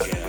again.